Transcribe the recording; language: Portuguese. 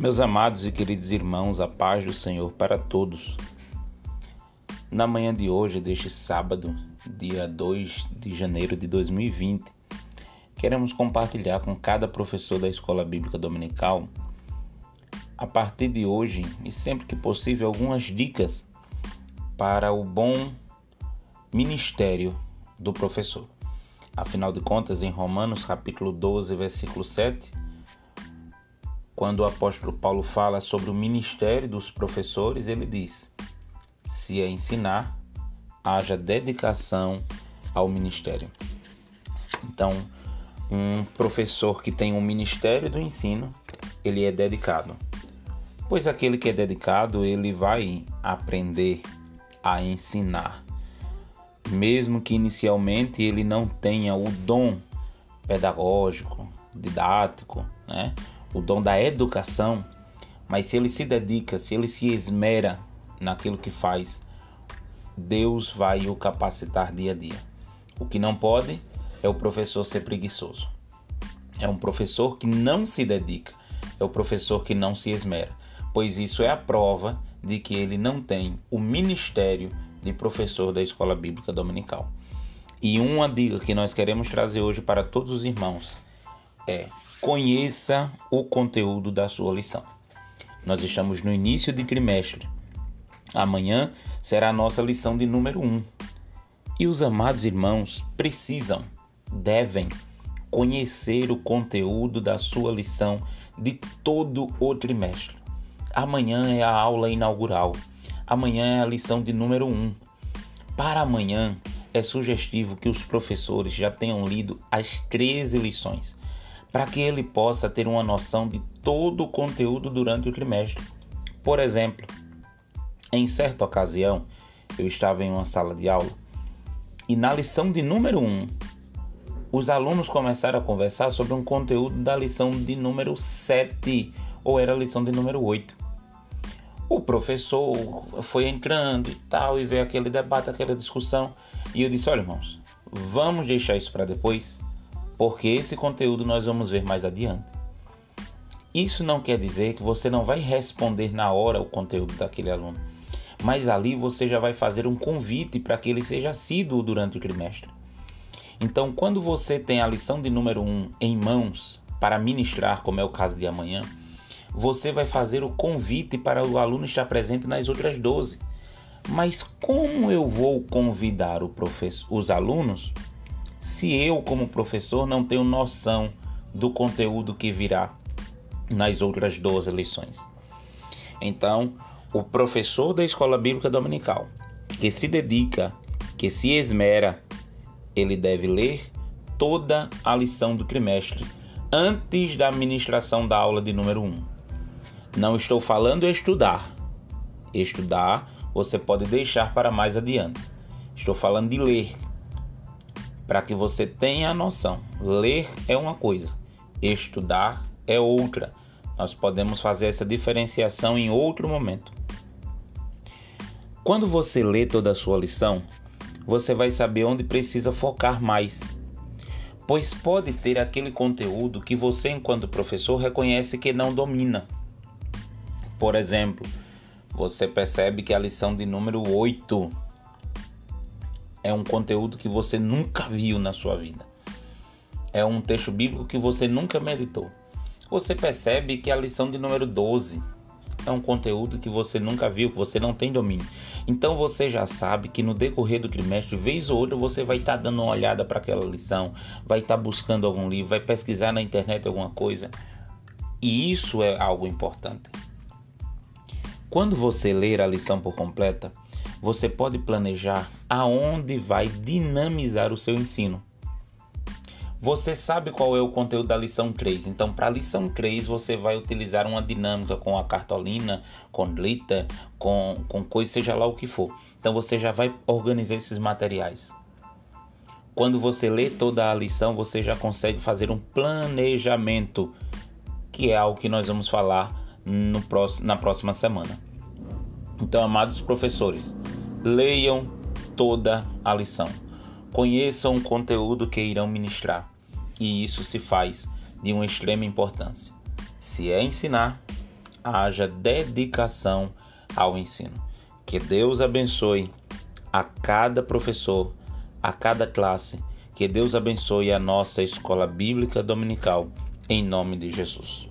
Meus amados e queridos irmãos, a paz do Senhor para todos. Na manhã de hoje, deste sábado, dia 2 de janeiro de 2020, queremos compartilhar com cada professor da Escola Bíblica Dominical, a partir de hoje e sempre que possível, algumas dicas para o bom ministério do professor. Afinal de contas, em Romanos capítulo 12, versículo 7, quando o apóstolo Paulo fala sobre o ministério dos professores, ele diz: se é ensinar, haja dedicação ao ministério. Então, um professor que tem um ministério do ensino, ele é dedicado. Pois aquele que é dedicado, ele vai aprender a ensinar. Mesmo que inicialmente ele não tenha o dom pedagógico, didático, né? O dom da educação, mas se ele se dedica, se ele se esmera naquilo que faz, Deus vai o capacitar dia a dia. O que não pode é o professor ser preguiçoso. É um professor que não se dedica, é o professor que não se esmera, pois isso é a prova de que ele não tem o ministério de professor da escola bíblica dominical. E uma dica que nós queremos trazer hoje para todos os irmãos é: conheça o conteúdo da sua lição. Nós estamos no início de trimestre. Amanhã será a nossa lição de número 1. E os amados irmãos precisam, devem conhecer o conteúdo da sua lição de todo o trimestre. Amanhã é a aula inaugural. Amanhã é a lição de número 1. Para amanhã, é sugestivo que os professores já tenham lido as 13 lições para que ele possa ter uma noção de todo o conteúdo durante o trimestre. Por exemplo, em certa ocasião, eu estava em uma sala de aula e na lição de número 1, os alunos começaram a conversar sobre um conteúdo da lição de número 7, ou era a lição de número 8. O professor foi entrando e tal, e veio aquele debate, aquela discussão, e eu disse: Olha, irmãos, vamos deixar isso para depois porque esse conteúdo nós vamos ver mais adiante. Isso não quer dizer que você não vai responder na hora o conteúdo daquele aluno, mas ali você já vai fazer um convite para que ele seja assíduo durante o trimestre. Então, quando você tem a lição de número 1 um em mãos para ministrar, como é o caso de amanhã, você vai fazer o convite para o aluno estar presente nas outras 12. Mas como eu vou convidar os alunos se eu, como professor, não tenho noção do conteúdo que virá nas outras 12 lições. Então, o professor da escola bíblica dominical, que se dedica, que se esmera, ele deve ler toda a lição do trimestre antes da administração da aula de número 1. Não estou falando estudar. Estudar você pode deixar para mais adiante. Estou falando de ler, para que você tenha a noção. Ler é uma coisa, estudar é outra. Nós podemos fazer essa diferenciação em outro momento. Quando você lê toda a sua lição, você vai saber onde precisa focar mais. Pois pode ter aquele conteúdo que você, enquanto professor, reconhece que não domina. Por exemplo, você percebe que a lição de número 8 é um conteúdo que você nunca viu na sua vida. É um texto bíblico que você nunca meditou. Você percebe que a lição de número 12 é um conteúdo que você nunca viu, que você não tem domínio. Então você já sabe que no decorrer do trimestre, vez ou outra, você vai estar tá dando uma olhada para aquela lição, vai estar tá buscando algum livro, vai pesquisar na internet alguma coisa. E isso é algo importante. Quando você ler a lição por completa, você pode planejar aonde vai dinamizar o seu ensino. Você sabe qual é o conteúdo da lição 3, então para a lição 3 você vai utilizar uma dinâmica com a cartolina, com glitter, com, com coisa, seja lá o que for. Então você já vai organizar esses materiais. Quando você lê toda a lição, você já consegue fazer um planejamento, que é algo que nós vamos falar no próximo, na próxima semana. Então, amados professores, leiam toda a lição. Conheçam o conteúdo que irão ministrar, e isso se faz de uma extrema importância. Se é ensinar, haja dedicação ao ensino. Que Deus abençoe a cada professor, a cada classe. Que Deus abençoe a nossa escola bíblica dominical, em nome de Jesus.